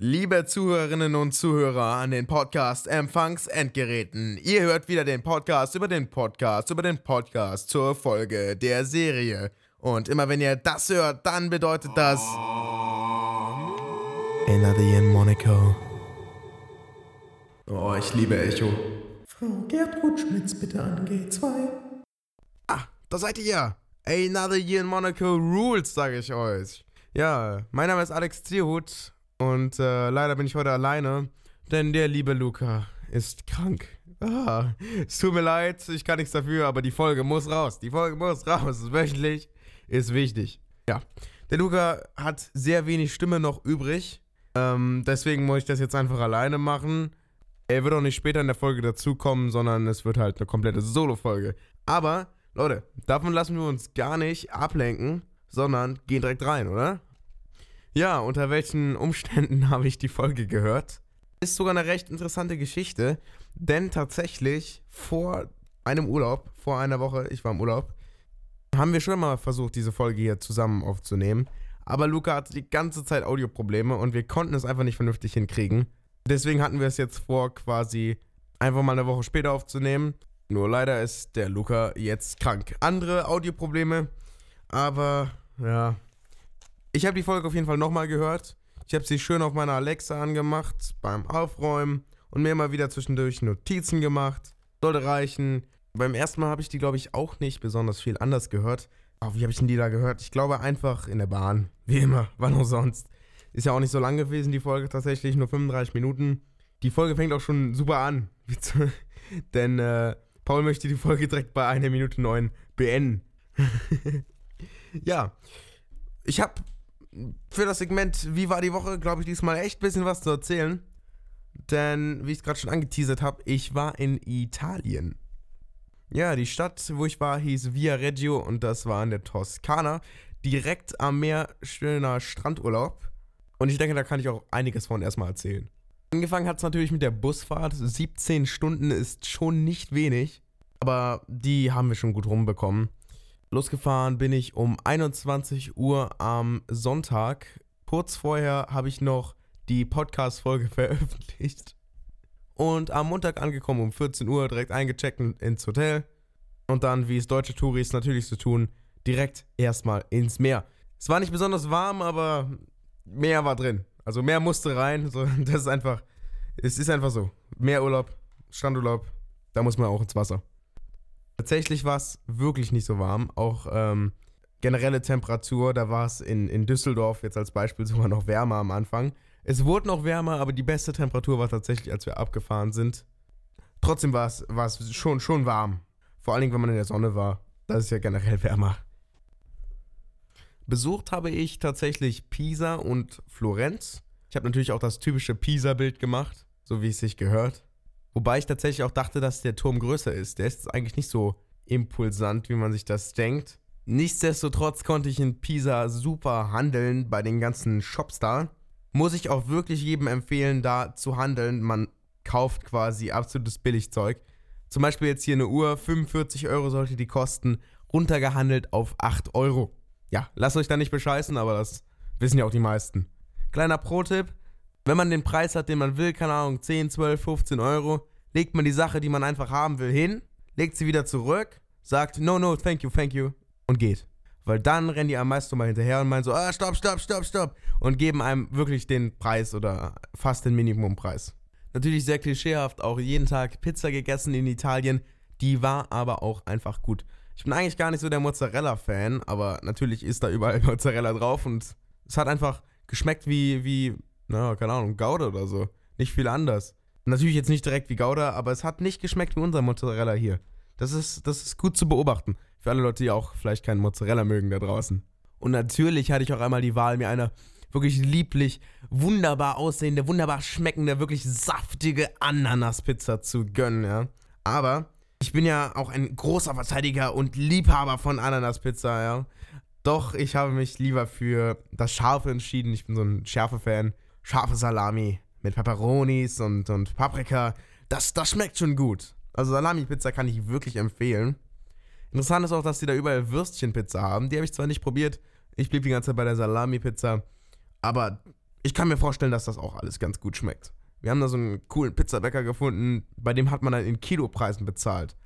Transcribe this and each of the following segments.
Liebe Zuhörerinnen und Zuhörer an den Podcast-Empfangs-Endgeräten, ihr hört wieder den Podcast über den Podcast über den Podcast zur Folge der Serie. Und immer wenn ihr das hört, dann bedeutet das. Another Year in Monaco. Oh, ich liebe Echo. Frau Gertrud Schmitz bitte an G2. Ah, da seid ihr ja. Another Year in Monaco rules, sage ich euch. Ja, mein Name ist Alex Zierhut und äh, leider bin ich heute alleine, denn der liebe Luca ist krank. Ah, es tut mir leid, ich kann nichts dafür, aber die Folge muss raus. Die Folge muss raus. Wöchentlich, ist wichtig. Ja, der Luca hat sehr wenig Stimme noch übrig. Ähm, deswegen muss ich das jetzt einfach alleine machen. Er wird auch nicht später in der Folge dazukommen, sondern es wird halt eine komplette Solo-Folge. Aber, Leute, davon lassen wir uns gar nicht ablenken, sondern gehen direkt rein, oder? Ja, unter welchen Umständen habe ich die Folge gehört? Ist sogar eine recht interessante Geschichte, denn tatsächlich vor einem Urlaub, vor einer Woche, ich war im Urlaub, haben wir schon mal versucht, diese Folge hier zusammen aufzunehmen. Aber Luca hatte die ganze Zeit Audioprobleme und wir konnten es einfach nicht vernünftig hinkriegen. Deswegen hatten wir es jetzt vor, quasi einfach mal eine Woche später aufzunehmen. Nur leider ist der Luca jetzt krank. Andere Audioprobleme, aber ja, ich habe die Folge auf jeden Fall nochmal gehört. Ich habe sie schön auf meiner Alexa angemacht beim Aufräumen und mir immer wieder zwischendurch Notizen gemacht. Sollte reichen. Beim ersten Mal habe ich die, glaube ich, auch nicht besonders viel anders gehört. Aber wie habe ich denn die da gehört? Ich glaube einfach in der Bahn. Wie immer, wann auch sonst. Ist ja auch nicht so lang gewesen, die Folge tatsächlich, nur 35 Minuten. Die Folge fängt auch schon super an. Denn äh, Paul möchte die Folge direkt bei einer Minute neun beenden. ja. Ich habe für das Segment Wie war die Woche, glaube ich, diesmal echt ein bisschen was zu erzählen. Denn, wie ich es gerade schon angeteasert habe, ich war in Italien. Ja, die Stadt, wo ich war, hieß Via Reggio und das war in der Toskana. Direkt am Meer, schöner Strandurlaub. Und ich denke, da kann ich auch einiges von erstmal erzählen. Angefangen hat es natürlich mit der Busfahrt. 17 Stunden ist schon nicht wenig. Aber die haben wir schon gut rumbekommen. Losgefahren bin ich um 21 Uhr am Sonntag. Kurz vorher habe ich noch die Podcast-Folge veröffentlicht. Und am Montag angekommen um 14 Uhr, direkt eingecheckt ins Hotel. Und dann, wie es deutsche Touris natürlich so tun, direkt erstmal ins Meer. Es war nicht besonders warm, aber Meer war drin. Also Meer musste rein. Das ist einfach, es ist einfach so. Meerurlaub, Strandurlaub, da muss man auch ins Wasser. Tatsächlich war es wirklich nicht so warm. Auch ähm, generelle Temperatur, da war es in, in Düsseldorf jetzt als Beispiel sogar noch wärmer am Anfang. Es wurde noch wärmer, aber die beste Temperatur war tatsächlich, als wir abgefahren sind. Trotzdem war es, schon, schon warm. Vor allen Dingen, wenn man in der Sonne war. Das ist ja generell wärmer. Besucht habe ich tatsächlich Pisa und Florenz. Ich habe natürlich auch das typische Pisa-Bild gemacht, so wie es sich gehört. Wobei ich tatsächlich auch dachte, dass der Turm größer ist. Der ist eigentlich nicht so impulsant, wie man sich das denkt. Nichtsdestotrotz konnte ich in Pisa super handeln bei den ganzen Shops da. Muss ich auch wirklich jedem empfehlen, da zu handeln. Man kauft quasi absolutes Billigzeug. Zum Beispiel jetzt hier eine Uhr, 45 Euro sollte die kosten, runtergehandelt auf 8 Euro. Ja, lasst euch da nicht bescheißen, aber das wissen ja auch die meisten. Kleiner Pro-Tipp, wenn man den Preis hat, den man will, keine Ahnung, 10, 12, 15 Euro, legt man die Sache, die man einfach haben will, hin, legt sie wieder zurück, sagt no, no, thank you, thank you und geht. Weil dann rennen die am meisten mal hinterher und meinen so, ah, stopp, stopp, stopp, stopp und geben einem wirklich den Preis oder fast den Minimumpreis. Natürlich sehr klischeehaft, auch jeden Tag Pizza gegessen in Italien, die war aber auch einfach gut. Ich bin eigentlich gar nicht so der Mozzarella-Fan, aber natürlich ist da überall Mozzarella drauf und es hat einfach geschmeckt wie, wie na, keine Ahnung, Gouda oder so. Nicht viel anders. Natürlich jetzt nicht direkt wie Gouda, aber es hat nicht geschmeckt wie unser Mozzarella hier. Das ist, das ist gut zu beobachten. Für alle Leute, die auch vielleicht keinen Mozzarella mögen da draußen. Und natürlich hatte ich auch einmal die Wahl, mir eine wirklich lieblich, wunderbar aussehende, wunderbar schmeckende, wirklich saftige Ananaspizza zu gönnen, ja. Aber ich bin ja auch ein großer Verteidiger und Liebhaber von Ananaspizza, ja. Doch ich habe mich lieber für das Scharfe entschieden. Ich bin so ein Schärfe-Fan scharfe Salami mit Peperonis und, und Paprika. Das, das schmeckt schon gut. Also Salami-Pizza kann ich wirklich empfehlen. Interessant ist auch, dass die da überall Würstchenpizza haben. Die habe ich zwar nicht probiert. Ich blieb die ganze Zeit bei der Salami-Pizza. Aber ich kann mir vorstellen, dass das auch alles ganz gut schmeckt. Wir haben da so einen coolen Pizzabäcker gefunden, bei dem hat man dann in Kilopreisen bezahlt.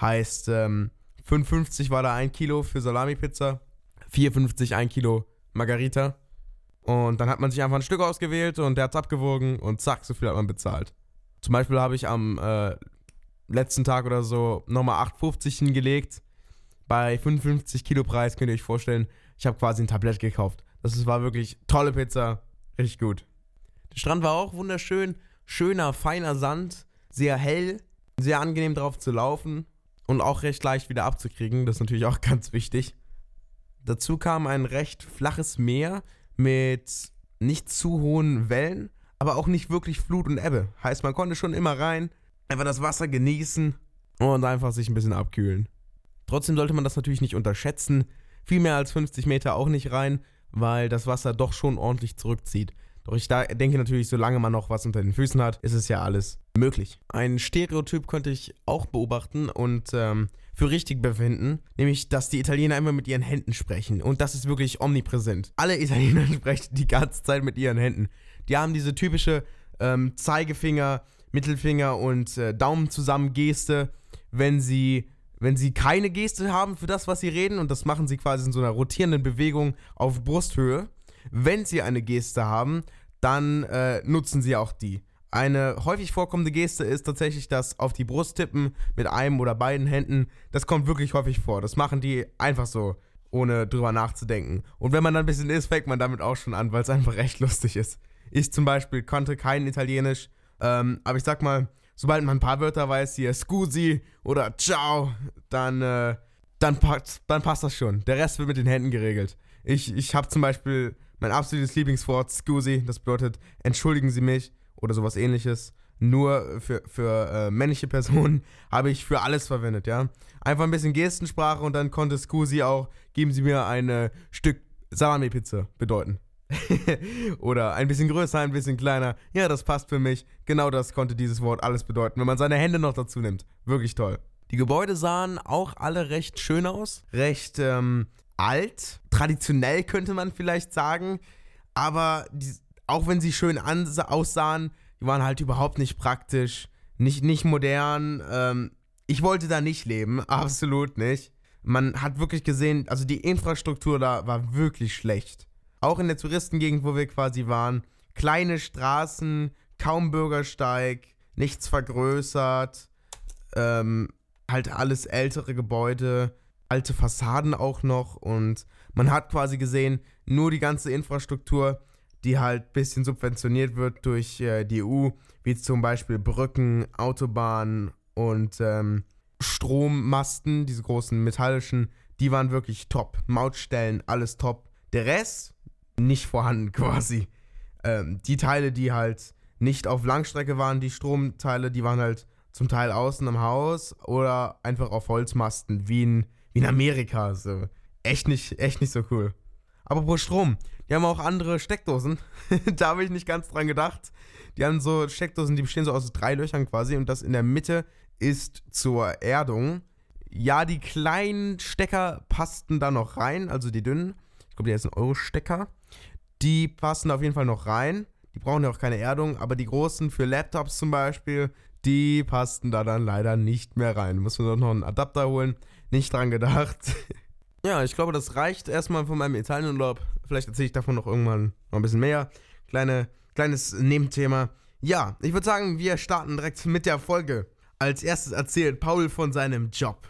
Heißt, ähm, 5,50 war da ein Kilo für Salami-Pizza, 4,50 ein Kilo Margarita. Und dann hat man sich einfach ein Stück ausgewählt und der hat es abgewogen und zack, so viel hat man bezahlt. Zum Beispiel habe ich am äh, letzten Tag oder so nochmal 8,50 hingelegt. Bei 55 Kilo Preis könnt ihr euch vorstellen, ich habe quasi ein Tablett gekauft. Das war wirklich tolle Pizza, richtig gut. Der Strand war auch wunderschön, schöner, feiner Sand, sehr hell, sehr angenehm drauf zu laufen und auch recht leicht wieder abzukriegen. Das ist natürlich auch ganz wichtig. Dazu kam ein recht flaches Meer mit nicht zu hohen Wellen, aber auch nicht wirklich Flut und Ebbe. Heißt, man konnte schon immer rein, einfach das Wasser genießen und einfach sich ein bisschen abkühlen. Trotzdem sollte man das natürlich nicht unterschätzen. Viel mehr als 50 Meter auch nicht rein, weil das Wasser doch schon ordentlich zurückzieht. Doch ich da denke natürlich, solange man noch was unter den Füßen hat, ist es ja alles möglich. Ein Stereotyp könnte ich auch beobachten und ähm, für richtig befinden, nämlich, dass die Italiener immer mit ihren Händen sprechen. Und das ist wirklich omnipräsent. Alle Italiener sprechen die ganze Zeit mit ihren Händen. Die haben diese typische ähm, Zeigefinger, Mittelfinger und äh, Daumen zusammen Geste, wenn sie wenn sie keine Geste haben für das, was sie reden, und das machen sie quasi in so einer rotierenden Bewegung auf Brusthöhe, wenn sie eine Geste haben, dann äh, nutzen sie auch die. Eine häufig vorkommende Geste ist tatsächlich das auf die Brust tippen mit einem oder beiden Händen. Das kommt wirklich häufig vor. Das machen die einfach so, ohne drüber nachzudenken. Und wenn man dann ein bisschen ist, fängt man damit auch schon an, weil es einfach echt lustig ist. Ich zum Beispiel konnte kein Italienisch, ähm, aber ich sag mal, sobald man ein paar Wörter weiß, hier Scusi oder Ciao, dann, äh, dann, passt, dann passt das schon. Der Rest wird mit den Händen geregelt. Ich, ich habe zum Beispiel mein absolutes Lieblingswort, Scusi, das bedeutet, entschuldigen Sie mich oder sowas ähnliches. Nur für, für äh, männliche Personen habe ich für alles verwendet, ja. Einfach ein bisschen Gestensprache und dann konnte Scusi auch, geben Sie mir ein äh, Stück Salami-Pizza bedeuten. oder ein bisschen größer, ein bisschen kleiner. Ja, das passt für mich. Genau das konnte dieses Wort alles bedeuten, wenn man seine Hände noch dazu nimmt. Wirklich toll. Die Gebäude sahen auch alle recht schön aus. Recht ähm, alt, traditionell könnte man vielleicht sagen, aber die, auch wenn sie schön aussahen, die waren halt überhaupt nicht praktisch, nicht, nicht modern. Ähm, ich wollte da nicht leben, absolut nicht. Man hat wirklich gesehen, also die Infrastruktur da war wirklich schlecht. Auch in der Touristengegend, wo wir quasi waren, kleine Straßen, kaum Bürgersteig, nichts vergrößert, ähm, halt alles ältere Gebäude alte Fassaden auch noch und man hat quasi gesehen, nur die ganze Infrastruktur, die halt ein bisschen subventioniert wird durch äh, die EU, wie zum Beispiel Brücken, Autobahnen und ähm, Strommasten, diese großen metallischen, die waren wirklich top. Mautstellen, alles top. Der Rest nicht vorhanden quasi. Ähm, die Teile, die halt nicht auf Langstrecke waren, die Stromteile, die waren halt zum Teil außen am Haus oder einfach auf Holzmasten, wie in wie in Amerika. So. Echt nicht, echt nicht so cool. Aber pro Strom, die haben auch andere Steckdosen. da habe ich nicht ganz dran gedacht. Die haben so Steckdosen, die bestehen so aus drei Löchern quasi und das in der Mitte ist zur Erdung. Ja, die kleinen Stecker passten da noch rein, also die dünnen. Ich glaube, die ein Euro-Stecker. Die passen auf jeden Fall noch rein. Die brauchen ja auch keine Erdung, aber die großen für Laptops zum Beispiel, die passten da dann leider nicht mehr rein. Muss man doch noch einen Adapter holen nicht dran gedacht. ja, ich glaube, das reicht erstmal von meinem Italienurlaub. Vielleicht erzähle ich davon noch irgendwann noch ein bisschen mehr. Kleine, kleines Nebenthema. Ja, ich würde sagen, wir starten direkt mit der Folge. Als erstes erzählt Paul von seinem Job.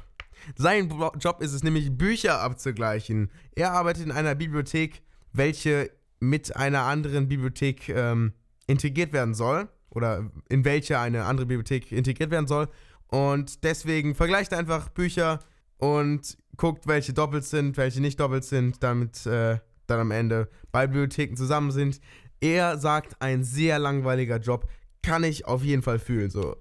Sein Job ist es nämlich, Bücher abzugleichen. Er arbeitet in einer Bibliothek, welche mit einer anderen Bibliothek ähm, integriert werden soll. Oder in welche eine andere Bibliothek integriert werden soll. Und deswegen vergleicht er einfach Bücher und guckt, welche doppelt sind, welche nicht doppelt sind, damit äh, dann am Ende beide Bibliotheken zusammen sind. Er sagt, ein sehr langweiliger Job. Kann ich auf jeden Fall fühlen. So.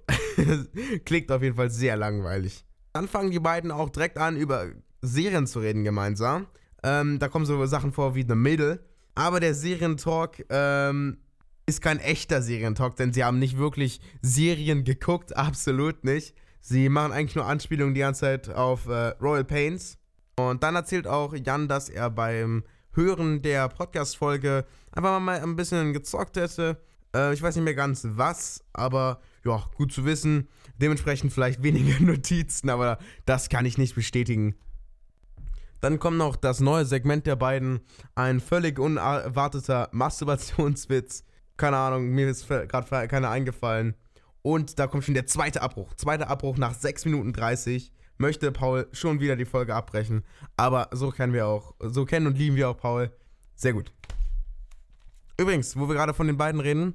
Klingt auf jeden Fall sehr langweilig. Dann fangen die beiden auch direkt an, über Serien zu reden gemeinsam. Ähm, da kommen so Sachen vor wie The Middle. Aber der Serientalk ähm, ist kein echter Serientalk, denn sie haben nicht wirklich Serien geguckt, absolut nicht. Sie machen eigentlich nur Anspielungen die ganze Zeit auf äh, Royal Pains. Und dann erzählt auch Jan, dass er beim Hören der Podcast-Folge einfach mal ein bisschen gezockt hätte. Äh, ich weiß nicht mehr ganz was, aber ja, gut zu wissen. Dementsprechend vielleicht weniger Notizen, aber das kann ich nicht bestätigen. Dann kommt noch das neue Segment der beiden. Ein völlig unerwarteter Masturbationswitz. Keine Ahnung, mir ist gerade keiner eingefallen. Und da kommt schon der zweite Abbruch. Zweiter Abbruch nach 6 Minuten 30. Möchte Paul schon wieder die Folge abbrechen. Aber so kennen wir auch, so kennen und lieben wir auch Paul. Sehr gut. Übrigens, wo wir gerade von den beiden reden,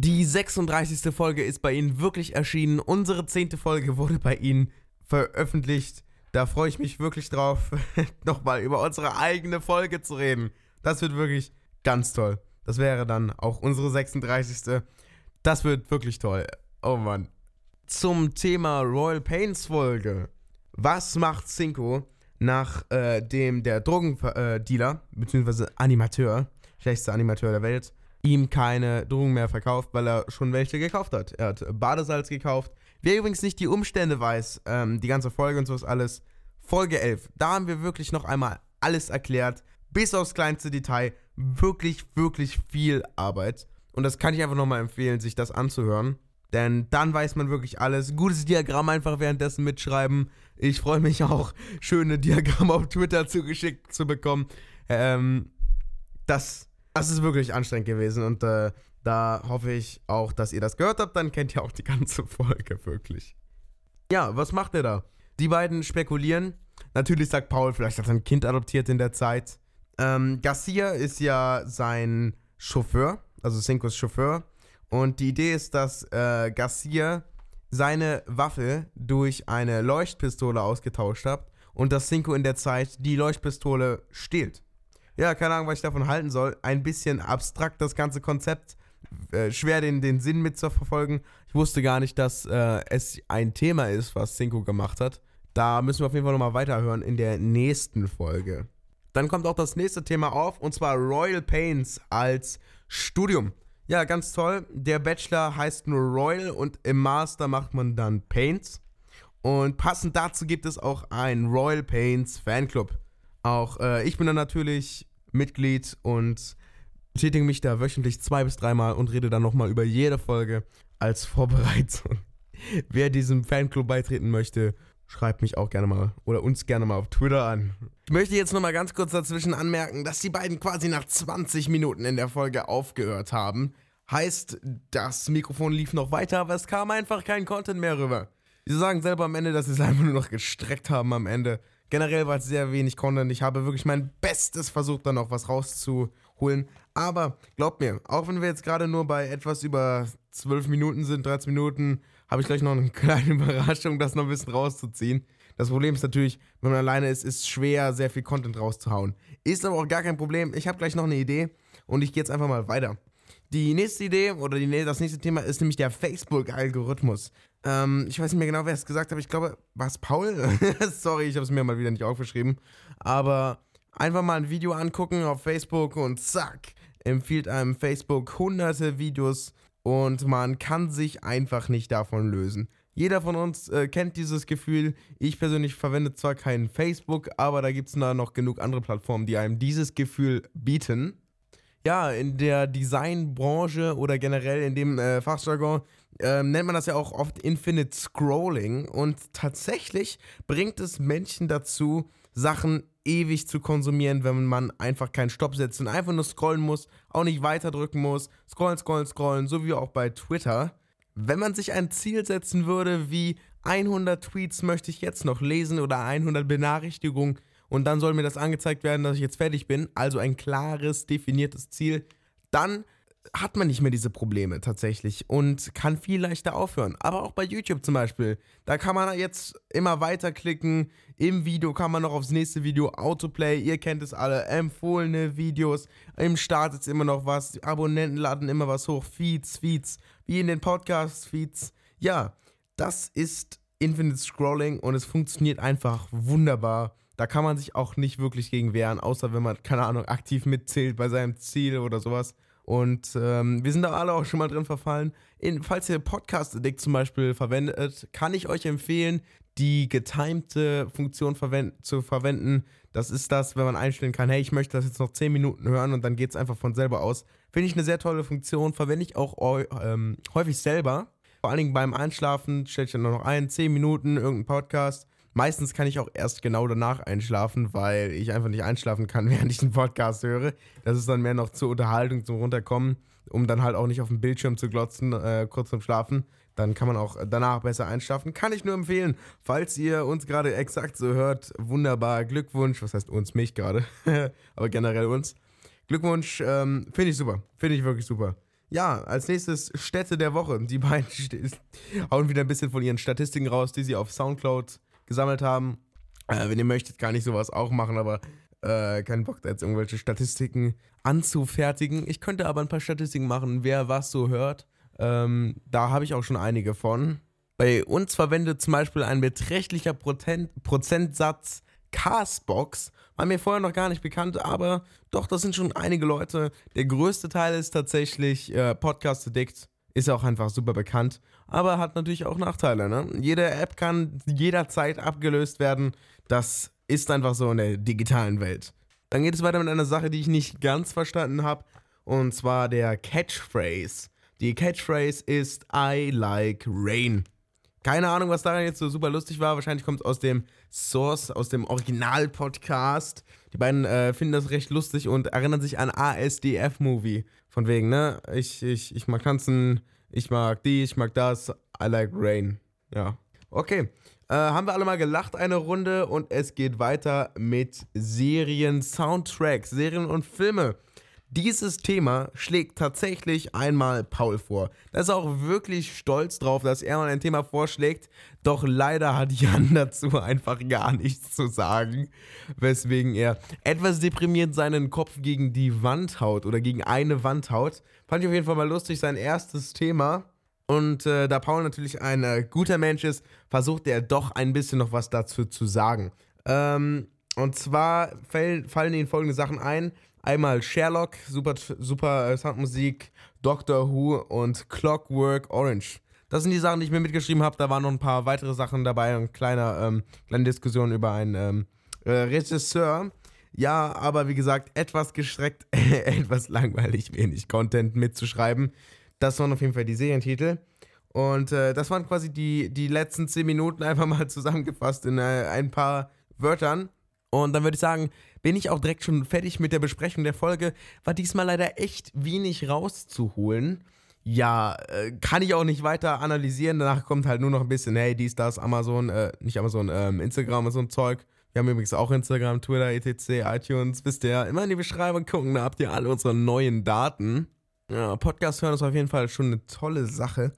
die 36. Folge ist bei Ihnen wirklich erschienen. Unsere 10. Folge wurde bei Ihnen veröffentlicht. Da freue ich mich wirklich drauf, nochmal über unsere eigene Folge zu reden. Das wird wirklich ganz toll. Das wäre dann auch unsere 36. Das wird wirklich toll. Oh Mann. Zum Thema Royal Pains Folge. Was macht Cinco nachdem äh, der Drogendealer, äh, beziehungsweise Animateur, schlechtester Animateur der Welt, ihm keine Drogen mehr verkauft, weil er schon welche gekauft hat. Er hat Badesalz gekauft, Wer übrigens nicht die Umstände weiß, ähm, die ganze Folge und sowas alles, Folge 11, da haben wir wirklich noch einmal alles erklärt, bis aufs kleinste Detail. Wirklich, wirklich viel Arbeit. Und das kann ich einfach nochmal empfehlen, sich das anzuhören. Denn dann weiß man wirklich alles. Gutes Diagramm einfach währenddessen mitschreiben. Ich freue mich auch, schöne Diagramme auf Twitter zugeschickt zu bekommen. Ähm, das, das ist wirklich anstrengend gewesen und äh, da hoffe ich auch, dass ihr das gehört habt. Dann kennt ihr auch die ganze Folge wirklich. Ja, was macht er da? Die beiden spekulieren. Natürlich sagt Paul, vielleicht hat er ein Kind adoptiert in der Zeit. Ähm, Garcia ist ja sein Chauffeur, also Cincos Chauffeur. Und die Idee ist, dass äh, Garcia seine Waffe durch eine Leuchtpistole ausgetauscht hat und dass Cinco in der Zeit die Leuchtpistole stiehlt. Ja, keine Ahnung, was ich davon halten soll. Ein bisschen abstrakt das ganze Konzept, äh, schwer, den, den Sinn mitzuverfolgen. Ich wusste gar nicht, dass äh, es ein Thema ist, was Cinco gemacht hat. Da müssen wir auf jeden Fall nochmal weiterhören in der nächsten Folge. Dann kommt auch das nächste Thema auf, und zwar Royal Pains als Studium. Ja, ganz toll. Der Bachelor heißt nur Royal und im Master macht man dann Paints. Und passend dazu gibt es auch einen Royal Paints Fanclub. Auch äh, ich bin da natürlich Mitglied und betätige mich da wöchentlich zwei bis dreimal und rede dann nochmal über jede Folge als Vorbereitung. Wer diesem Fanclub beitreten möchte, schreibt mich auch gerne mal oder uns gerne mal auf Twitter an. Ich möchte jetzt nochmal ganz kurz dazwischen anmerken, dass die beiden quasi nach 20 Minuten in der Folge aufgehört haben. Heißt, das Mikrofon lief noch weiter, aber es kam einfach kein Content mehr rüber. Sie sagen selber am Ende, dass sie es einfach nur noch gestreckt haben am Ende. Generell war es sehr wenig Content. Ich habe wirklich mein Bestes versucht, da noch was rauszuholen. Aber glaubt mir, auch wenn wir jetzt gerade nur bei etwas über 12 Minuten sind, 13 Minuten, habe ich gleich noch eine kleine Überraschung, das noch ein bisschen rauszuziehen. Das Problem ist natürlich, wenn man alleine ist, ist es schwer, sehr viel Content rauszuhauen. Ist aber auch gar kein Problem. Ich habe gleich noch eine Idee und ich gehe jetzt einfach mal weiter. Die nächste Idee oder die, das nächste Thema ist nämlich der Facebook-Algorithmus. Ähm, ich weiß nicht mehr genau, wer es gesagt hat, ich glaube, war es Paul? Sorry, ich habe es mir mal wieder nicht aufgeschrieben. Aber einfach mal ein Video angucken auf Facebook und zack, empfiehlt einem Facebook hunderte Videos und man kann sich einfach nicht davon lösen. Jeder von uns äh, kennt dieses Gefühl. Ich persönlich verwende zwar kein Facebook, aber da gibt es noch genug andere Plattformen, die einem dieses Gefühl bieten. Ja, in der Designbranche oder generell in dem äh, Fachjargon äh, nennt man das ja auch oft Infinite Scrolling und tatsächlich bringt es Menschen dazu, Sachen ewig zu konsumieren, wenn man einfach keinen Stopp setzt und einfach nur scrollen muss, auch nicht weiterdrücken muss. Scrollen, scrollen, scrollen, so wie auch bei Twitter. Wenn man sich ein Ziel setzen würde, wie 100 Tweets möchte ich jetzt noch lesen oder 100 Benachrichtigungen und dann soll mir das angezeigt werden, dass ich jetzt fertig bin, also ein klares, definiertes Ziel, dann hat man nicht mehr diese Probleme tatsächlich und kann viel leichter aufhören. Aber auch bei YouTube zum Beispiel. Da kann man jetzt immer weiterklicken. Im Video kann man noch aufs nächste Video Autoplay. Ihr kennt es alle. Empfohlene Videos. Im Start ist immer noch was. Die Abonnenten laden immer was hoch. Feeds, Feeds. Wie in den Podcast-Feeds. Ja, das ist Infinite Scrolling und es funktioniert einfach wunderbar. Da kann man sich auch nicht wirklich gegen wehren, außer wenn man, keine Ahnung, aktiv mitzählt bei seinem Ziel oder sowas. Und ähm, wir sind da alle auch schon mal drin verfallen. In, falls ihr Podcast Addict zum Beispiel verwendet, kann ich euch empfehlen, die getimte Funktion verwend zu verwenden. Das ist das, wenn man einstellen kann, hey, ich möchte das jetzt noch 10 Minuten hören und dann geht es einfach von selber aus. Finde ich eine sehr tolle Funktion, verwende ich auch ähm, häufig selber. Vor allen Dingen beim Einschlafen stelle ich dann noch ein, 10 Minuten, irgendeinen Podcast. Meistens kann ich auch erst genau danach einschlafen, weil ich einfach nicht einschlafen kann, während ich einen Podcast höre. Das ist dann mehr noch zur Unterhaltung, zum Runterkommen, um dann halt auch nicht auf dem Bildschirm zu glotzen, äh, kurz zum Schlafen. Dann kann man auch danach besser einschlafen. Kann ich nur empfehlen. Falls ihr uns gerade exakt so hört, wunderbar. Glückwunsch. Was heißt uns? Mich gerade. Aber generell uns. Glückwunsch. Ähm, Finde ich super. Finde ich wirklich super. Ja, als nächstes Städte der Woche. Die beiden hauen wieder ein bisschen von ihren Statistiken raus, die sie auf Soundcloud gesammelt haben. Äh, wenn ihr möchtet, kann ich sowas auch machen, aber äh, keinen Bock, da jetzt irgendwelche Statistiken anzufertigen. Ich könnte aber ein paar Statistiken machen, wer was so hört. Ähm, da habe ich auch schon einige von. Bei uns verwendet zum Beispiel ein beträchtlicher Prozent, Prozentsatz Castbox. War mir vorher noch gar nicht bekannt, aber doch, das sind schon einige Leute. Der größte Teil ist tatsächlich äh, Podcast Addict. Ist auch einfach super bekannt, aber hat natürlich auch Nachteile. Ne? Jede App kann jederzeit abgelöst werden. Das ist einfach so in der digitalen Welt. Dann geht es weiter mit einer Sache, die ich nicht ganz verstanden habe, und zwar der Catchphrase. Die Catchphrase ist I like rain. Keine Ahnung, was daran jetzt so super lustig war. Wahrscheinlich kommt es aus dem Source, aus dem Original-Podcast. Die beiden äh, finden das recht lustig und erinnern sich an ASDF-Movie. Von wegen, ne? Ich, ich, ich mag tanzen, ich mag die, ich mag das. I like rain. Ja. Okay. Äh, haben wir alle mal gelacht eine Runde und es geht weiter mit Serien, Soundtracks, Serien und Filme. Dieses Thema schlägt tatsächlich einmal Paul vor. Da ist er auch wirklich stolz drauf, dass er mal ein Thema vorschlägt. Doch leider hat Jan dazu einfach gar nichts zu sagen. Weswegen er etwas deprimiert seinen Kopf gegen die Wand haut oder gegen eine Wand haut. Fand ich auf jeden Fall mal lustig, sein erstes Thema. Und äh, da Paul natürlich ein äh, guter Mensch ist, versucht er doch ein bisschen noch was dazu zu sagen. Ähm, und zwar fallen, fallen ihnen folgende Sachen ein. Einmal Sherlock, super, super äh, Soundmusik, Doctor Who und Clockwork Orange. Das sind die Sachen, die ich mir mitgeschrieben habe. Da waren noch ein paar weitere Sachen dabei. Eine kleine, ähm, kleine Diskussion über einen ähm, äh, Regisseur. Ja, aber wie gesagt, etwas gestreckt, etwas langweilig, wenig Content mitzuschreiben. Das waren auf jeden Fall die Serientitel. Und äh, das waren quasi die, die letzten 10 Minuten einfach mal zusammengefasst in äh, ein paar Wörtern. Und dann würde ich sagen, bin ich auch direkt schon fertig mit der Besprechung der Folge. War diesmal leider echt wenig rauszuholen. Ja, äh, kann ich auch nicht weiter analysieren. Danach kommt halt nur noch ein bisschen, hey, dies, das, Amazon, äh, nicht Amazon, ähm, Instagram und so ein Zeug. Wir haben übrigens auch Instagram, Twitter, etc., iTunes, wisst ihr. Immer in die Beschreibung gucken, da habt ihr alle unsere neuen Daten. Ja, Podcast hören ist auf jeden Fall schon eine tolle Sache.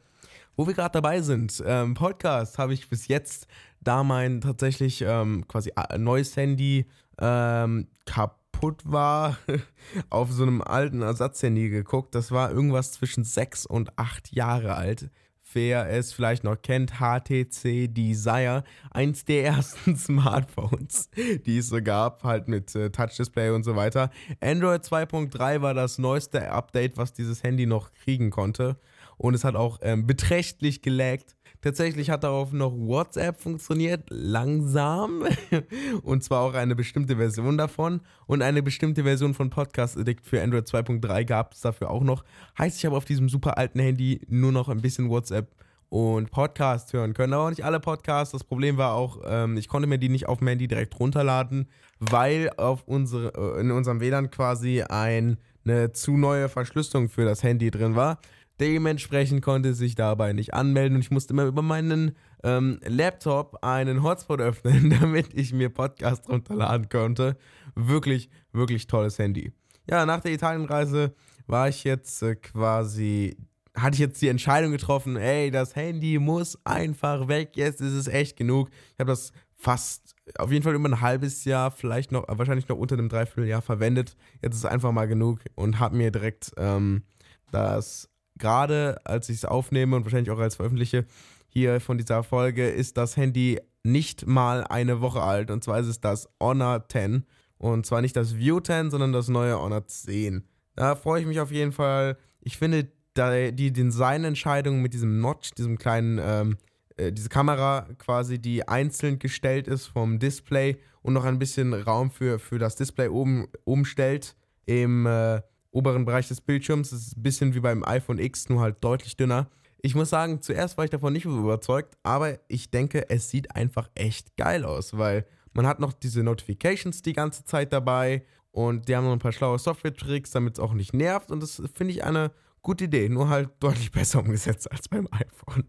Wo wir gerade dabei sind, ähm, Podcast habe ich bis jetzt, da mein tatsächlich ähm, quasi neues Handy ähm, kaputt war, auf so einem alten Ersatzhandy geguckt. Das war irgendwas zwischen sechs und acht Jahre alt. Wer es vielleicht noch kennt, HTC Desire, eins der ersten Smartphones, die es so gab, halt mit äh, Touch-Display und so weiter. Android 2.3 war das neueste Update, was dieses Handy noch kriegen konnte. Und es hat auch ähm, beträchtlich gelaggt. Tatsächlich hat darauf noch WhatsApp funktioniert, langsam. Und zwar auch eine bestimmte Version davon. Und eine bestimmte Version von Podcast Addict für Android 2.3 gab es dafür auch noch. Heißt, ich habe auf diesem super alten Handy nur noch ein bisschen WhatsApp und Podcast hören können. Aber auch nicht alle Podcasts. Das Problem war auch, ähm, ich konnte mir die nicht auf dem Handy direkt runterladen, weil auf unsere, äh, in unserem WLAN quasi ein, eine zu neue Verschlüsselung für das Handy drin war. Dementsprechend konnte sich dabei nicht anmelden und ich musste immer über meinen ähm, Laptop einen Hotspot öffnen, damit ich mir Podcasts runterladen konnte. Wirklich, wirklich tolles Handy. Ja, nach der Italienreise war ich jetzt äh, quasi, hatte ich jetzt die Entscheidung getroffen, ey, das Handy muss einfach weg, jetzt ist es echt genug. Ich habe das fast, auf jeden Fall über ein halbes Jahr, vielleicht noch, wahrscheinlich noch unter einem Dreivierteljahr verwendet. Jetzt ist es einfach mal genug und habe mir direkt ähm, das gerade als ich es aufnehme und wahrscheinlich auch als veröffentliche hier von dieser Folge, ist das Handy nicht mal eine Woche alt. Und zwar ist es das Honor 10. Und zwar nicht das View 10, sondern das neue Honor 10. Da freue ich mich auf jeden Fall. Ich finde die Designentscheidung mit diesem Notch, diesem kleinen ähm, äh, diese Kamera quasi, die einzeln gestellt ist vom Display und noch ein bisschen Raum für, für das Display oben, oben stellt im äh, oberen Bereich des Bildschirms. Das ist ein bisschen wie beim iPhone X, nur halt deutlich dünner. Ich muss sagen, zuerst war ich davon nicht überzeugt, aber ich denke, es sieht einfach echt geil aus, weil man hat noch diese Notifications die ganze Zeit dabei und die haben noch ein paar schlaue Software-Tricks, damit es auch nicht nervt und das finde ich eine gute Idee, nur halt deutlich besser umgesetzt als beim iPhone.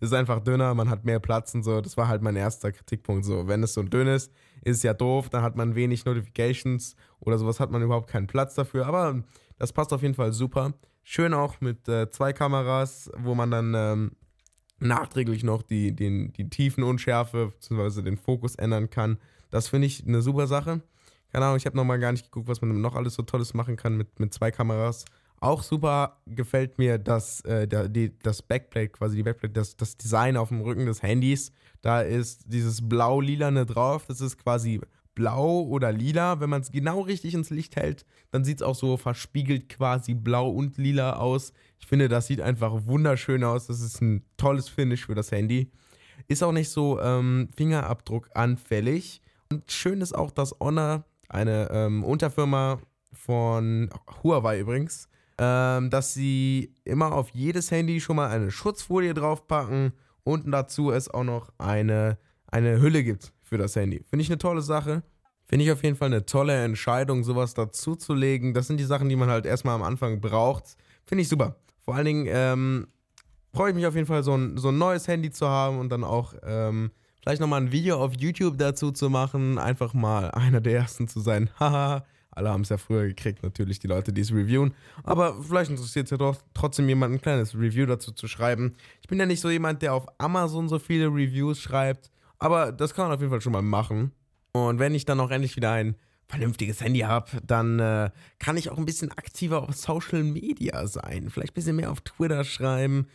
Es ist einfach dünner, man hat mehr Platz und so. Das war halt mein erster Kritikpunkt. So, wenn es so dünn ist, ist ja doof, dann hat man wenig Notifications oder sowas hat man überhaupt keinen Platz dafür. Aber das passt auf jeden Fall super. Schön auch mit äh, zwei Kameras, wo man dann ähm, nachträglich noch die, die, die Tiefenunschärfe bzw. den Fokus ändern kann. Das finde ich eine super Sache. Keine Ahnung, ich habe nochmal gar nicht geguckt, was man noch alles so Tolles machen kann mit, mit zwei Kameras. Auch super gefällt mir das, äh, der, die, das Backplate, quasi die Backplate, das, das Design auf dem Rücken des Handys. Da ist dieses blau-lilane drauf. Das ist quasi blau oder lila. Wenn man es genau richtig ins Licht hält, dann sieht es auch so verspiegelt quasi blau und lila aus. Ich finde, das sieht einfach wunderschön aus. Das ist ein tolles Finish für das Handy. Ist auch nicht so ähm, Fingerabdruck anfällig. Und schön ist auch, dass Honor, eine ähm, Unterfirma von Huawei übrigens, ähm, dass sie immer auf jedes Handy schon mal eine Schutzfolie draufpacken und dazu es auch noch eine, eine Hülle gibt für das Handy. Finde ich eine tolle Sache. Finde ich auf jeden Fall eine tolle Entscheidung, sowas dazuzulegen. Das sind die Sachen, die man halt erstmal am Anfang braucht. Finde ich super. Vor allen Dingen ähm, freue ich mich auf jeden Fall, so ein, so ein neues Handy zu haben und dann auch ähm, vielleicht nochmal ein Video auf YouTube dazu zu machen. Einfach mal einer der ersten zu sein. Haha. Alle haben es ja früher gekriegt, natürlich die Leute, die es reviewen. Aber vielleicht interessiert es ja doch trotzdem jemand, ein kleines Review dazu zu schreiben. Ich bin ja nicht so jemand, der auf Amazon so viele Reviews schreibt. Aber das kann man auf jeden Fall schon mal machen. Und wenn ich dann auch endlich wieder ein vernünftiges Handy habe, dann äh, kann ich auch ein bisschen aktiver auf Social Media sein. Vielleicht ein bisschen mehr auf Twitter schreiben.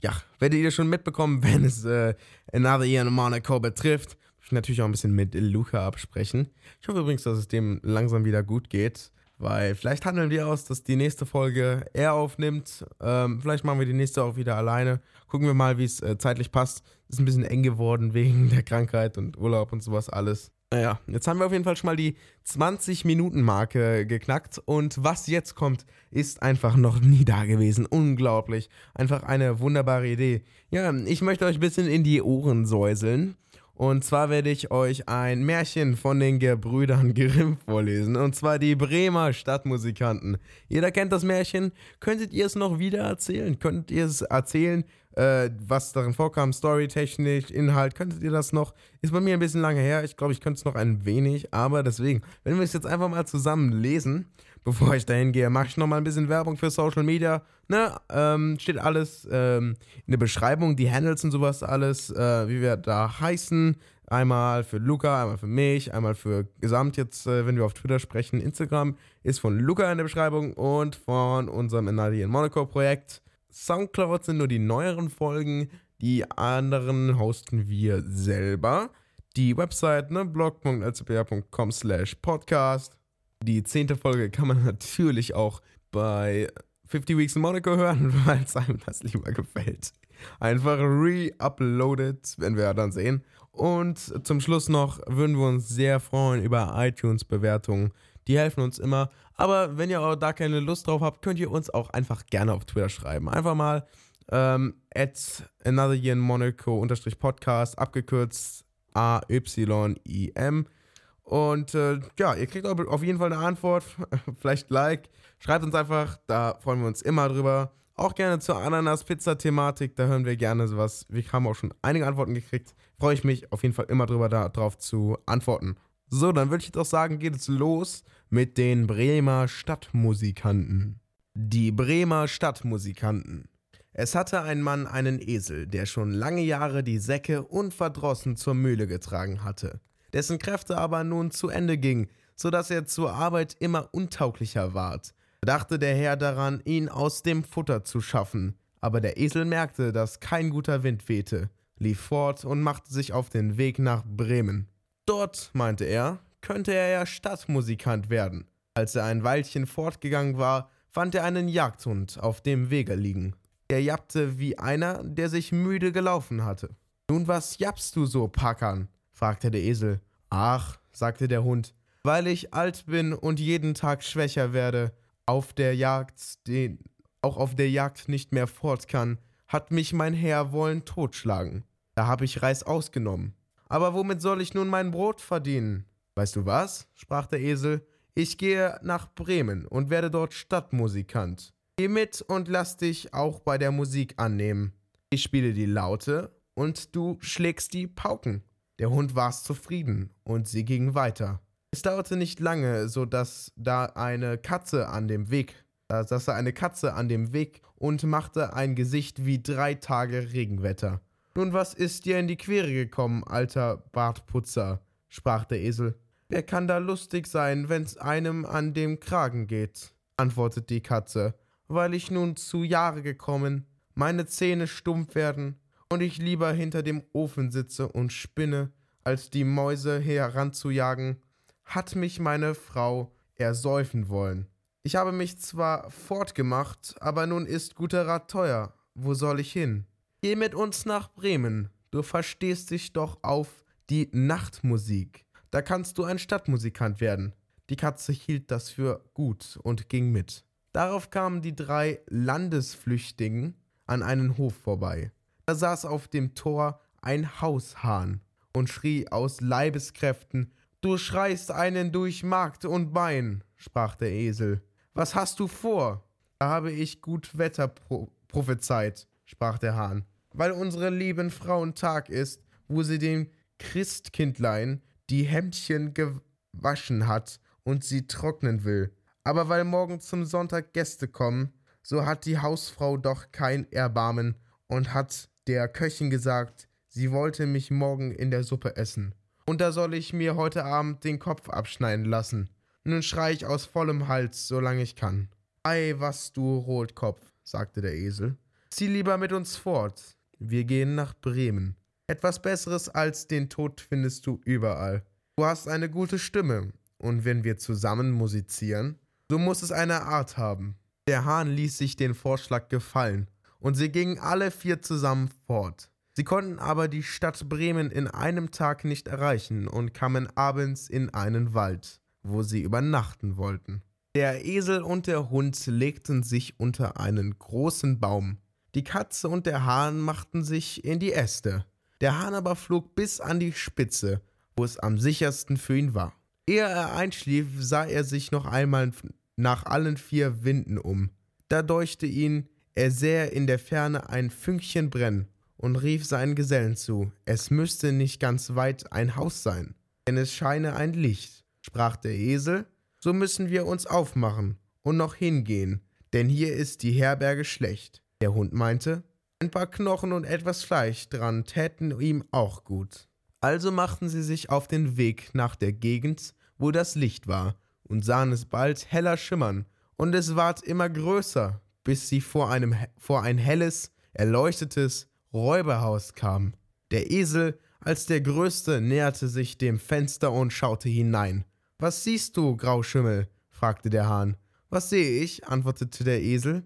Ja, werdet ihr schon mitbekommen, wenn es äh, Another Year in Monaco betrifft natürlich auch ein bisschen mit Luca absprechen. Ich hoffe übrigens, dass es dem langsam wieder gut geht, weil vielleicht handeln wir aus, dass die nächste Folge er aufnimmt. Ähm, vielleicht machen wir die nächste auch wieder alleine. Gucken wir mal, wie es äh, zeitlich passt. Ist ein bisschen eng geworden wegen der Krankheit und Urlaub und sowas alles. Naja, jetzt haben wir auf jeden Fall schon mal die 20-Minuten-Marke geknackt und was jetzt kommt, ist einfach noch nie da gewesen. Unglaublich. Einfach eine wunderbare Idee. Ja, ich möchte euch ein bisschen in die Ohren säuseln. Und zwar werde ich euch ein Märchen von den Gebrüdern Grimm vorlesen. Und zwar die Bremer Stadtmusikanten. Jeder kennt das Märchen. Könntet ihr es noch wieder erzählen? Könntet ihr es erzählen, äh, was darin vorkam? Storytechnisch, Inhalt. Könntet ihr das noch? Ist bei mir ein bisschen lange her. Ich glaube, ich könnte es noch ein wenig. Aber deswegen, wenn wir es jetzt einfach mal zusammen lesen bevor ich dahin gehe, mache ich nochmal ein bisschen Werbung für Social Media. Ne, ähm, steht alles ähm, in der Beschreibung, die Handles und sowas alles, äh, wie wir da heißen. Einmal für Luca, einmal für mich, einmal für Gesamt jetzt, äh, wenn wir auf Twitter sprechen. Instagram ist von Luca in der Beschreibung und von unserem Enadi in Monaco Projekt. Soundcloud sind nur die neueren Folgen, die anderen hosten wir selber. Die Website, ne, blog.lcpa.com slash podcast die zehnte Folge kann man natürlich auch bei 50 Weeks in Monaco hören, weil es einem das lieber gefällt. Einfach re-uploaded, werden wir dann sehen. Und zum Schluss noch würden wir uns sehr freuen über iTunes-Bewertungen. Die helfen uns immer. Aber wenn ihr auch da keine Lust drauf habt, könnt ihr uns auch einfach gerne auf Twitter schreiben. Einfach mal ähm, at another year in Monaco unterstrich Podcast, abgekürzt A-Y-I-M. Und äh, ja, ihr kriegt auf jeden Fall eine Antwort, vielleicht Like. Schreibt uns einfach, da freuen wir uns immer drüber. Auch gerne zur Ananas-Pizza-Thematik, da hören wir gerne sowas. Wir haben auch schon einige Antworten gekriegt. Freue ich mich auf jeden Fall immer drüber, darauf zu antworten. So, dann würde ich doch sagen, geht es los mit den Bremer Stadtmusikanten. Die Bremer Stadtmusikanten. Es hatte ein Mann einen Esel, der schon lange Jahre die Säcke unverdrossen zur Mühle getragen hatte dessen Kräfte aber nun zu Ende gingen, so dass er zur Arbeit immer untauglicher ward. Da dachte der Herr daran, ihn aus dem Futter zu schaffen. Aber der Esel merkte, dass kein guter Wind wehte, lief fort und machte sich auf den Weg nach Bremen. Dort, meinte er, könnte er ja Stadtmusikant werden. Als er ein Weilchen fortgegangen war, fand er einen Jagdhund auf dem Wege liegen. Er jappte wie einer, der sich müde gelaufen hatte. Nun, was jappst du so, Packern? Fragte der Esel. Ach, sagte der Hund, weil ich alt bin und jeden Tag schwächer werde, auf der Jagd, den, auch auf der Jagd nicht mehr fort kann, hat mich mein Herr wollen totschlagen. Da hab ich Reis ausgenommen. Aber womit soll ich nun mein Brot verdienen? Weißt du was? sprach der Esel. Ich gehe nach Bremen und werde dort Stadtmusikant. Geh mit und lass dich auch bei der Musik annehmen. Ich spiele die Laute und du schlägst die Pauken. Der Hund war's zufrieden und sie gingen weiter. Es dauerte nicht lange, so dass da eine Katze an dem Weg, da saß eine Katze an dem Weg und machte ein Gesicht wie drei Tage Regenwetter. Nun, was ist dir in die Quere gekommen, alter Bartputzer? sprach der Esel. Wer kann da lustig sein, wenn's einem an dem Kragen geht? antwortete die Katze. Weil ich nun zu Jahre gekommen, meine Zähne stumpf werden und ich lieber hinter dem Ofen sitze und spinne, als die Mäuse heranzujagen, hat mich meine Frau ersäufen wollen. Ich habe mich zwar fortgemacht, aber nun ist guter Rat teuer. Wo soll ich hin? Geh mit uns nach Bremen. Du verstehst dich doch auf die Nachtmusik. Da kannst du ein Stadtmusikant werden. Die Katze hielt das für gut und ging mit. Darauf kamen die drei Landesflüchtigen an einen Hof vorbei. Da saß auf dem Tor ein Haushahn und schrie aus Leibeskräften Du schreist einen durch Markt und Bein, sprach der Esel. Was hast du vor? Da habe ich gut Wetter pro prophezeit, sprach der Hahn. Weil unsere lieben Frauen Tag ist, wo sie dem Christkindlein die Hemdchen gewaschen hat und sie trocknen will. Aber weil morgen zum Sonntag Gäste kommen, so hat die Hausfrau doch kein Erbarmen und hat der Köchin gesagt, sie wollte mich morgen in der Suppe essen und da soll ich mir heute Abend den Kopf abschneiden lassen. Nun schrei ich aus vollem Hals, solange ich kann. Ei, was du Rotkopf, sagte der Esel. Zieh lieber mit uns fort. Wir gehen nach Bremen. Etwas Besseres als den Tod findest du überall. Du hast eine gute Stimme, und wenn wir zusammen musizieren, so muss es eine Art haben. Der Hahn ließ sich den Vorschlag gefallen, und sie gingen alle vier zusammen fort. Sie konnten aber die Stadt Bremen in einem Tag nicht erreichen und kamen abends in einen Wald, wo sie übernachten wollten. Der Esel und der Hund legten sich unter einen großen Baum. Die Katze und der Hahn machten sich in die Äste. Der Hahn aber flog bis an die Spitze, wo es am sichersten für ihn war. Ehe er einschlief, sah er sich noch einmal nach allen vier Winden um. Da deuchte ihn, er sähe in der Ferne ein Fünkchen brennen und rief seinen Gesellen zu, es müsste nicht ganz weit ein Haus sein, denn es scheine ein Licht. Sprach der Esel, so müssen wir uns aufmachen und noch hingehen, denn hier ist die Herberge schlecht. Der Hund meinte, ein paar Knochen und etwas Fleisch dran täten ihm auch gut. Also machten sie sich auf den Weg nach der Gegend, wo das Licht war, und sahen es bald heller schimmern, und es ward immer größer, bis sie vor, einem, vor ein helles, erleuchtetes, Räuberhaus kam. Der Esel, als der Größte, näherte sich dem Fenster und schaute hinein. Was siehst du, Grauschimmel? fragte der Hahn. Was sehe ich? antwortete der Esel.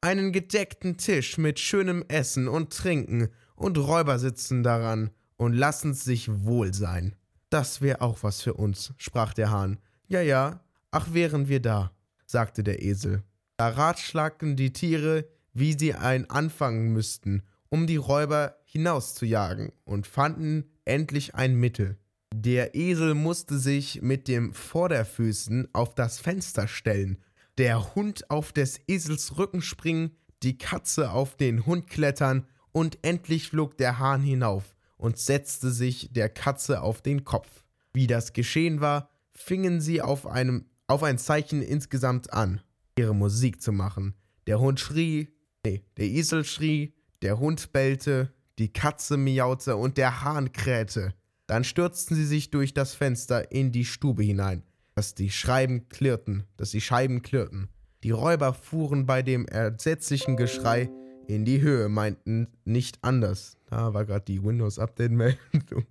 Einen gedeckten Tisch mit schönem Essen und Trinken, und Räuber sitzen daran und lassen's sich wohl sein. Das wär auch was für uns, sprach der Hahn. Ja, ja, ach wären wir da, sagte der Esel. Da ratschlagten die Tiere, wie sie ein anfangen müssten, um die Räuber hinauszujagen und fanden endlich ein Mittel. Der Esel musste sich mit dem Vorderfüßen auf das Fenster stellen, der Hund auf des Esels Rücken springen, die Katze auf den Hund klettern und endlich flog der Hahn hinauf und setzte sich der Katze auf den Kopf. Wie das geschehen war, fingen sie auf, einem, auf ein Zeichen insgesamt an, ihre Musik zu machen. Der Hund schrie, nee, der Esel schrie, der Hund bellte, die Katze miaute und der Hahn krähte. Dann stürzten sie sich durch das Fenster in die Stube hinein, dass die Scheiben klirrten, dass die Scheiben klirrten. Die Räuber fuhren bei dem entsetzlichen Geschrei in die Höhe, meinten nicht anders. Da war gerade die Windows-Update-Meldung.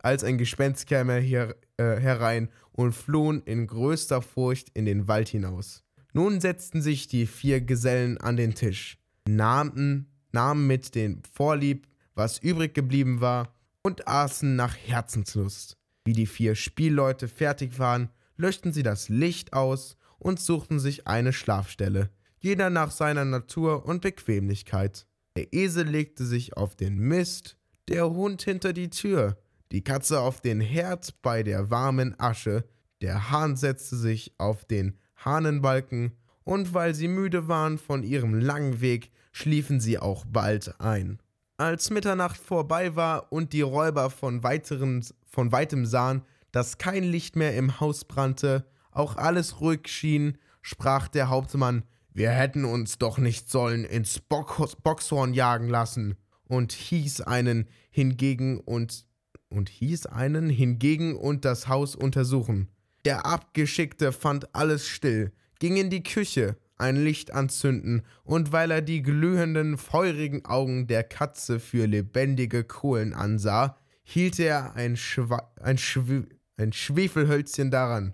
Als ein Gespenst kam er hier, äh, herein und flohen in größter Furcht in den Wald hinaus. Nun setzten sich die vier Gesellen an den Tisch, nahmten nahmen mit den Vorlieb, was übrig geblieben war, und aßen nach Herzenslust. Wie die vier Spielleute fertig waren, löschten sie das Licht aus und suchten sich eine Schlafstelle, jeder nach seiner Natur und Bequemlichkeit. Der Esel legte sich auf den Mist, der Hund hinter die Tür, die Katze auf den Herd bei der warmen Asche, der Hahn setzte sich auf den Hahnenbalken, und weil sie müde waren von ihrem langen Weg, schliefen sie auch bald ein. Als Mitternacht vorbei war und die Räuber von, weiteren, von weitem sahen, dass kein Licht mehr im Haus brannte, auch alles ruhig schien, sprach der Hauptmann, wir hätten uns doch nicht sollen ins Bock Boxhorn jagen lassen, und hieß einen hingegen und und hieß einen hingegen und das Haus untersuchen. Der Abgeschickte fand alles still, ging in die Küche, ein Licht anzünden, und weil er die glühenden, feurigen Augen der Katze für lebendige Kohlen ansah, hielt er ein, Schwa ein, Schw ein Schwefelhölzchen daran,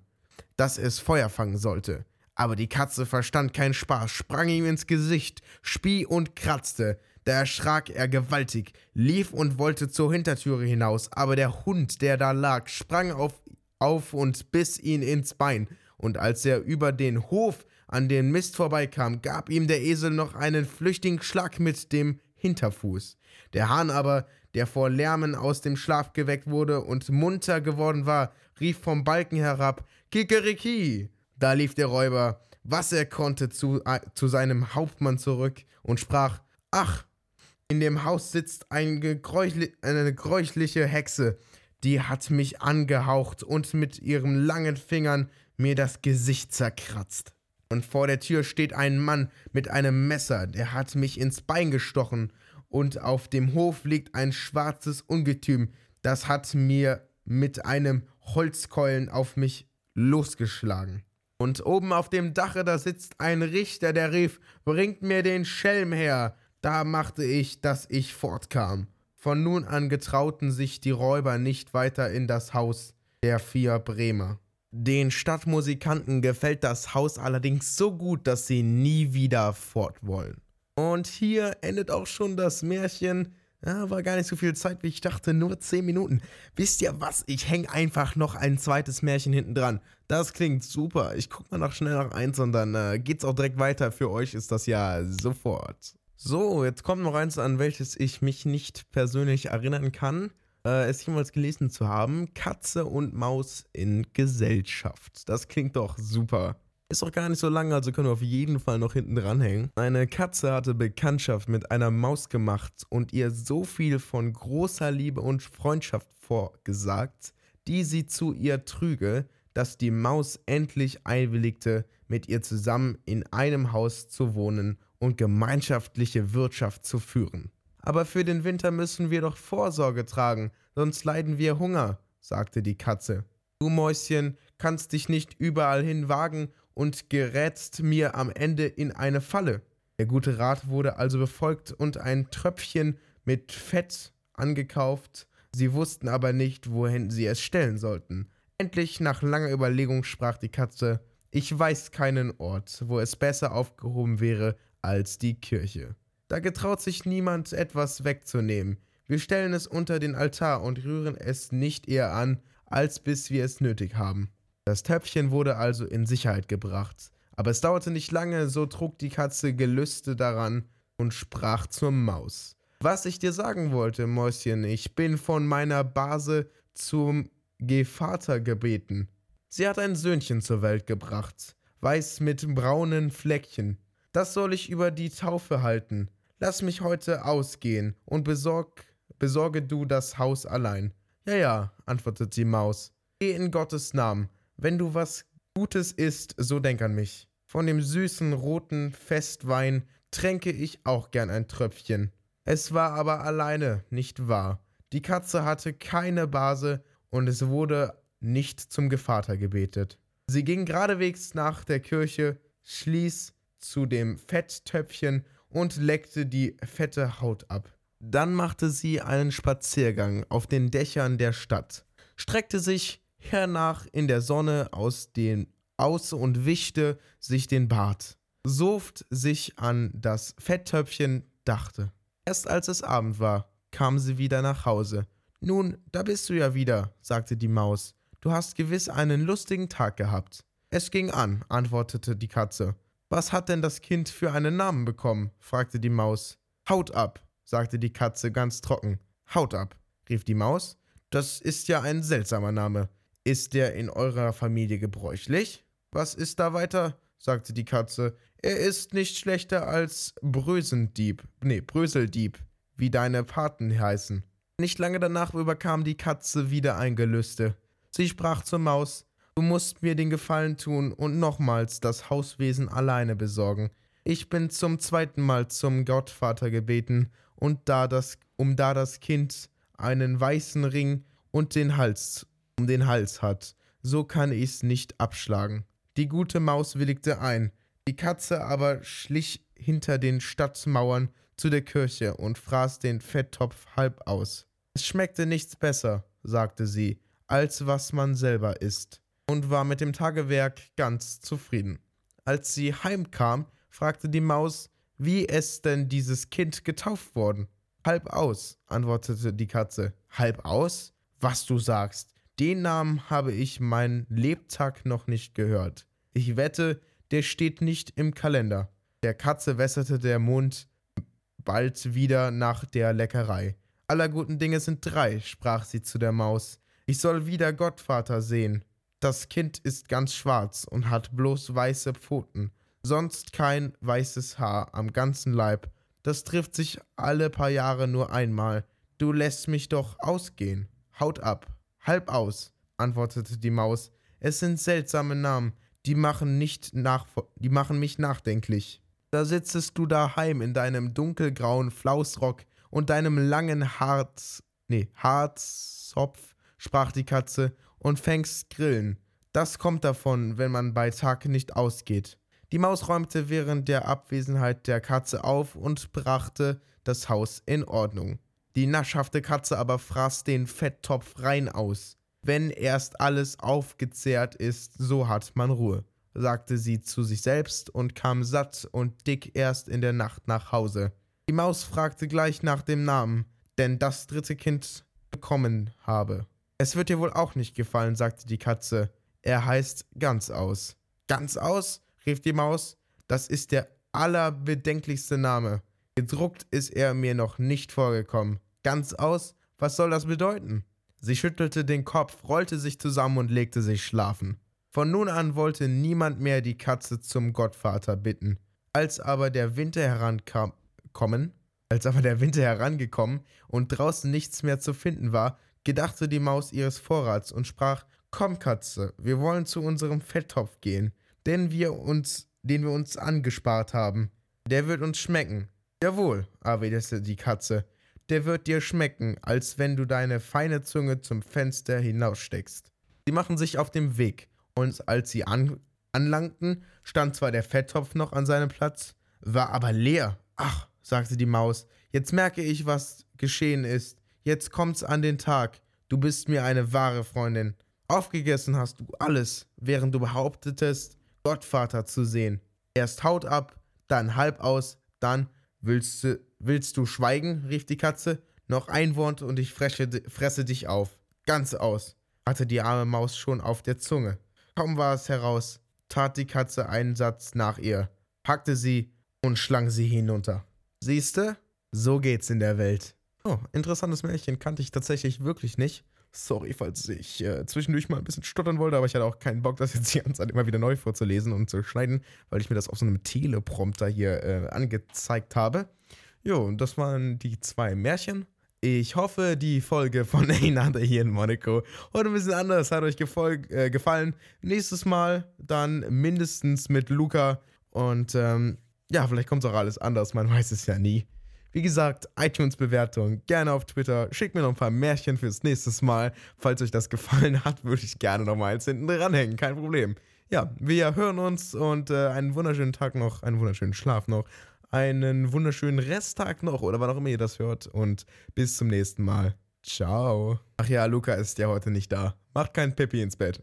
dass es Feuer fangen sollte. Aber die Katze verstand keinen Spaß, sprang ihm ins Gesicht, spie und kratzte. Da erschrak er gewaltig, lief und wollte zur Hintertüre hinaus, aber der Hund, der da lag, sprang auf, auf und biss ihn ins Bein, und als er über den Hof an den Mist vorbeikam, gab ihm der Esel noch einen flüchtigen Schlag mit dem Hinterfuß. Der Hahn aber, der vor Lärmen aus dem Schlaf geweckt wurde und munter geworden war, rief vom Balken herab: Kikeriki! Da lief der Räuber, was er konnte, zu, äh, zu seinem Hauptmann zurück und sprach: Ach, in dem Haus sitzt ein gegräuchli eine gräuchliche Hexe, die hat mich angehaucht und mit ihren langen Fingern mir das Gesicht zerkratzt. Und vor der Tür steht ein Mann mit einem Messer, der hat mich ins Bein gestochen. Und auf dem Hof liegt ein schwarzes Ungetüm, das hat mir mit einem Holzkeulen auf mich losgeschlagen. Und oben auf dem Dache, da sitzt ein Richter, der rief, bringt mir den Schelm her. Da machte ich, dass ich fortkam. Von nun an getrauten sich die Räuber nicht weiter in das Haus der vier Bremer. Den Stadtmusikanten gefällt das Haus allerdings so gut, dass sie nie wieder fort wollen. Und hier endet auch schon das Märchen. Ja, war gar nicht so viel Zeit, wie ich dachte, nur 10 Minuten. Wisst ihr was? Ich hänge einfach noch ein zweites Märchen hinten dran. Das klingt super. Ich gucke mal noch schnell nach eins und dann äh, geht's auch direkt weiter. Für euch ist das ja sofort. So, jetzt kommt noch eins, an welches ich mich nicht persönlich erinnern kann, äh, es jemals gelesen zu haben. Katze und Maus in Gesellschaft. Das klingt doch super. Ist doch gar nicht so lang, also können wir auf jeden Fall noch hinten dranhängen. Eine Katze hatte Bekanntschaft mit einer Maus gemacht und ihr so viel von großer Liebe und Freundschaft vorgesagt, die sie zu ihr trüge, dass die Maus endlich einwilligte, mit ihr zusammen in einem Haus zu wohnen und gemeinschaftliche Wirtschaft zu führen. Aber für den Winter müssen wir doch Vorsorge tragen, sonst leiden wir Hunger, sagte die Katze. Du Mäuschen kannst dich nicht überall hin wagen und gerätst mir am Ende in eine Falle. Der gute Rat wurde also befolgt und ein Tröpfchen mit Fett angekauft. Sie wussten aber nicht, wohin sie es stellen sollten. Endlich, nach langer Überlegung, sprach die Katze: Ich weiß keinen Ort, wo es besser aufgehoben wäre als die Kirche. Da getraut sich niemand etwas wegzunehmen. Wir stellen es unter den Altar und rühren es nicht eher an, als bis wir es nötig haben. Das Töpfchen wurde also in Sicherheit gebracht. Aber es dauerte nicht lange, so trug die Katze Gelüste daran und sprach zur Maus. Was ich dir sagen wollte, Mäuschen, ich bin von meiner Base zum Gevater gebeten. Sie hat ein Söhnchen zur Welt gebracht, weiß mit braunen Fleckchen. Das soll ich über die Taufe halten. Lass mich heute ausgehen und besorg, besorge du das Haus allein. Ja, ja, antwortete die Maus. Geh in Gottes Namen. Wenn du was Gutes isst, so denk an mich. Von dem süßen roten Festwein tränke ich auch gern ein Tröpfchen. Es war aber alleine, nicht wahr? Die Katze hatte keine Base und es wurde nicht zum Gevater gebetet. Sie ging geradewegs nach der Kirche, schließ zu dem Fetttöpfchen und leckte die fette Haut ab. Dann machte sie einen Spaziergang auf den Dächern der Stadt, streckte sich hernach in der Sonne aus, den, aus und wischte sich den Bart, soft sich an das Fetttöpfchen, dachte. Erst als es Abend war, kam sie wieder nach Hause. Nun, da bist du ja wieder, sagte die Maus. Du hast gewiss einen lustigen Tag gehabt. Es ging an, antwortete die Katze. Was hat denn das Kind für einen Namen bekommen? fragte die Maus. Haut ab, sagte die Katze ganz trocken. Haut ab, rief die Maus. Das ist ja ein seltsamer Name. Ist der in eurer Familie gebräuchlich? Was ist da weiter? sagte die Katze. Er ist nicht schlechter als Brösendieb, nee, Bröseldieb, wie deine Paten heißen. Nicht lange danach überkam die Katze wieder ein Gelüste. Sie sprach zur Maus, du musst mir den Gefallen tun und nochmals das Hauswesen alleine besorgen. Ich bin zum zweiten Mal zum Gottvater gebeten, und da das, um da das Kind einen weißen Ring und den Hals um den Hals hat, so kann ich's nicht abschlagen. Die gute Maus willigte ein, die Katze aber schlich hinter den Stadtmauern zu der Kirche und fraß den Fetttopf halb aus. Es schmeckte nichts besser, sagte sie, als was man selber isst, und war mit dem Tagewerk ganz zufrieden. Als sie heimkam, fragte die Maus, wie es denn dieses Kind getauft worden. Halb aus, antwortete die Katze. Halb aus? Was du sagst. Den Namen habe ich meinen Lebtag noch nicht gehört. Ich wette, der steht nicht im Kalender. Der Katze wässerte der Mund bald wieder nach der Leckerei. Aller guten Dinge sind drei, sprach sie zu der Maus. Ich soll wieder Gottvater sehen. Das Kind ist ganz schwarz und hat bloß weiße Pfoten, sonst kein weißes Haar am ganzen Leib. Das trifft sich alle paar Jahre nur einmal. Du lässt mich doch ausgehen. Haut ab. Halb aus, antwortete die Maus. Es sind seltsame Namen, die machen, nicht nach, die machen mich nachdenklich. Da sitzest du daheim in deinem dunkelgrauen Flausrock und deinem langen Harz, nee, Harzopf, sprach die Katze, und fängst Grillen. Das kommt davon, wenn man bei Tag nicht ausgeht. Die Maus räumte während der Abwesenheit der Katze auf und brachte das Haus in Ordnung. Die naschhafte Katze aber fraß den Fetttopf rein aus. Wenn erst alles aufgezehrt ist, so hat man Ruhe, sagte sie zu sich selbst und kam satt und dick erst in der Nacht nach Hause. Die Maus fragte gleich nach dem Namen, denn das dritte Kind bekommen habe. Es wird dir wohl auch nicht gefallen, sagte die Katze. Er heißt Ganz aus. Ganz aus? rief die Maus. Das ist der allerbedenklichste Name. Gedruckt ist er mir noch nicht vorgekommen. Ganz aus? Was soll das bedeuten? Sie schüttelte den Kopf, rollte sich zusammen und legte sich schlafen. Von nun an wollte niemand mehr die Katze zum Gottvater bitten. Als aber der Winter herankommen, als aber der Winter herangekommen und draußen nichts mehr zu finden war, gedachte die Maus ihres Vorrats und sprach: Komm, Katze, wir wollen zu unserem Fetttopf gehen, den wir uns, den wir uns angespart haben. Der wird uns schmecken. Jawohl, erwiderte die Katze der wird dir schmecken, als wenn du deine feine Zunge zum Fenster hinaussteckst. Sie machen sich auf den Weg, und als sie an anlangten, stand zwar der Fetttopf noch an seinem Platz, war aber leer. Ach, sagte die Maus, jetzt merke ich, was geschehen ist. Jetzt kommt's an den Tag. Du bist mir eine wahre Freundin. Aufgegessen hast du alles, während du behauptetest, Gottvater zu sehen. Erst Haut ab, dann halb aus, dann willst du Willst du schweigen? rief die Katze. Noch ein Wort und ich fresse, fresse dich auf. Ganz aus, hatte die arme Maus schon auf der Zunge. Kaum war es heraus, tat die Katze einen Satz nach ihr, packte sie und schlang sie hinunter. Siehste? So geht's in der Welt. Oh, interessantes Märchen kannte ich tatsächlich wirklich nicht. Sorry, falls ich äh, zwischendurch mal ein bisschen stottern wollte, aber ich hatte auch keinen Bock, das jetzt die ganze Zeit immer wieder neu vorzulesen und zu schneiden, weil ich mir das auf so einem Teleprompter hier äh, angezeigt habe. Jo, und das waren die zwei Märchen. Ich hoffe, die Folge von Einander hier in Monaco heute ein bisschen anders hat euch äh, gefallen. Nächstes Mal dann mindestens mit Luca. Und ähm, ja, vielleicht kommt es auch alles anders, man weiß es ja nie. Wie gesagt, iTunes-Bewertung gerne auf Twitter. Schickt mir noch ein paar Märchen fürs nächste Mal. Falls euch das gefallen hat, würde ich gerne noch mal eins hinten dranhängen. Kein Problem. Ja, wir hören uns und äh, einen wunderschönen Tag noch, einen wunderschönen Schlaf noch einen wunderschönen Resttag noch oder wann auch immer ihr das hört und bis zum nächsten Mal. Ciao. Ach ja, Luca ist ja heute nicht da. Macht kein Pippi ins Bett.